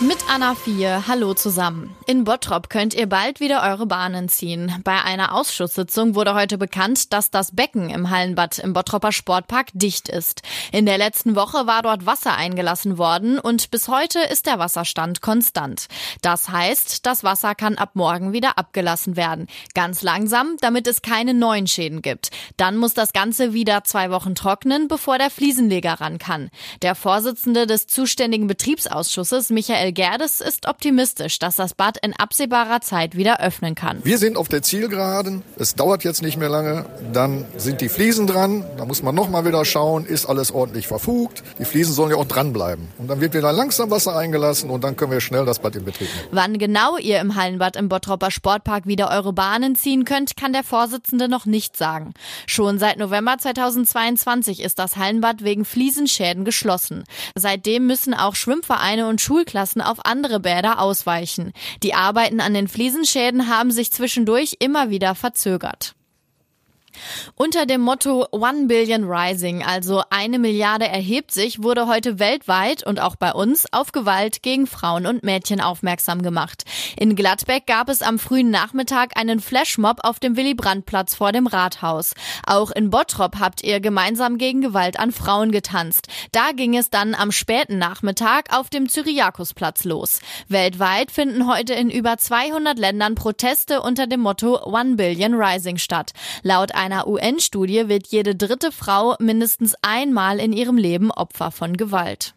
Mit Anna 4, hallo zusammen. In Bottrop könnt ihr bald wieder eure Bahnen ziehen. Bei einer Ausschusssitzung wurde heute bekannt, dass das Becken im Hallenbad im Bottropper Sportpark dicht ist. In der letzten Woche war dort Wasser eingelassen worden und bis heute ist der Wasserstand konstant. Das heißt, das Wasser kann ab morgen wieder abgelassen werden. Ganz langsam, damit es keine neuen Schäden gibt. Dann muss das Ganze wieder zwei Wochen trocknen, bevor der Fliesenleger ran kann. Der Vorsitzende des zuständigen Betriebsausschusses, Michael Michael Gerdes ist optimistisch, dass das Bad in absehbarer Zeit wieder öffnen kann. Wir sind auf der Zielgeraden. Es dauert jetzt nicht mehr lange. Dann sind die Fliesen dran. Da muss man nochmal wieder schauen, ist alles ordentlich verfugt. Die Fliesen sollen ja auch dranbleiben. Und dann wird wieder langsam Wasser eingelassen und dann können wir schnell das Bad in Betrieb nehmen. Wann genau ihr im Hallenbad im Bottropper Sportpark wieder eure Bahnen ziehen könnt, kann der Vorsitzende noch nicht sagen. Schon seit November 2022 ist das Hallenbad wegen Fliesenschäden geschlossen. Seitdem müssen auch Schwimmvereine und Schulklassen mussten auf andere Bäder ausweichen. Die Arbeiten an den Fliesenschäden haben sich zwischendurch immer wieder verzögert. Unter dem Motto One Billion Rising, also eine Milliarde erhebt sich, wurde heute weltweit und auch bei uns auf Gewalt gegen Frauen und Mädchen aufmerksam gemacht. In Gladbeck gab es am frühen Nachmittag einen Flashmob auf dem Willy-Brandt-Platz vor dem Rathaus. Auch in Bottrop habt ihr gemeinsam gegen Gewalt an Frauen getanzt. Da ging es dann am späten Nachmittag auf dem Cyriakusplatz los. Weltweit finden heute in über 200 Ländern Proteste unter dem Motto One Billion Rising statt. Laut einer UN-Studie wird jede dritte Frau mindestens einmal in ihrem Leben Opfer von Gewalt.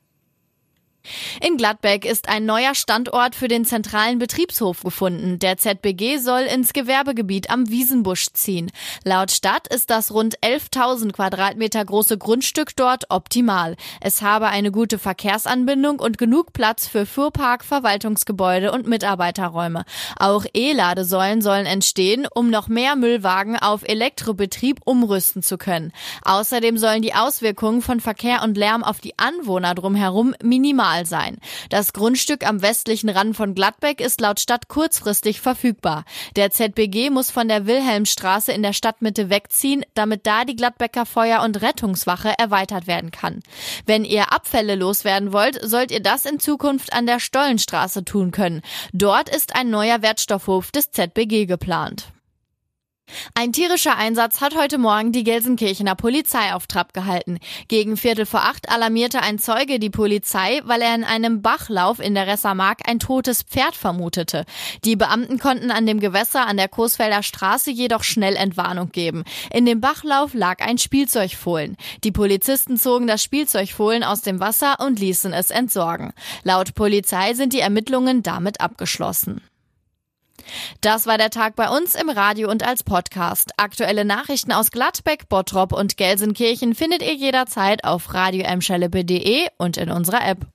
In Gladbeck ist ein neuer Standort für den zentralen Betriebshof gefunden. Der ZBG soll ins Gewerbegebiet am Wiesenbusch ziehen. Laut Stadt ist das rund 11.000 Quadratmeter große Grundstück dort optimal. Es habe eine gute Verkehrsanbindung und genug Platz für Fuhrpark, Verwaltungsgebäude und Mitarbeiterräume. Auch E-Ladesäulen sollen entstehen, um noch mehr Müllwagen auf Elektrobetrieb umrüsten zu können. Außerdem sollen die Auswirkungen von Verkehr und Lärm auf die Anwohner drumherum minimal normal sein. Das Grundstück am westlichen Rand von Gladbeck ist laut Stadt kurzfristig verfügbar. Der ZBG muss von der Wilhelmstraße in der Stadtmitte wegziehen, damit da die Gladbecker Feuer- und Rettungswache erweitert werden kann. Wenn ihr Abfälle loswerden wollt, sollt ihr das in Zukunft an der Stollenstraße tun können. Dort ist ein neuer Wertstoffhof des ZBG geplant. Ein tierischer Einsatz hat heute Morgen die Gelsenkirchener Polizei auf Trab gehalten. Gegen Viertel vor acht alarmierte ein Zeuge die Polizei, weil er in einem Bachlauf in der Ressermark ein totes Pferd vermutete. Die Beamten konnten an dem Gewässer an der Coesfelder Straße jedoch schnell Entwarnung geben. In dem Bachlauf lag ein Spielzeugfohlen. Die Polizisten zogen das Spielzeugfohlen aus dem Wasser und ließen es entsorgen. Laut Polizei sind die Ermittlungen damit abgeschlossen. Das war der Tag bei uns im Radio und als Podcast. Aktuelle Nachrichten aus Gladbeck, Bottrop und Gelsenkirchen findet ihr jederzeit auf radioemschalippe.de und in unserer App.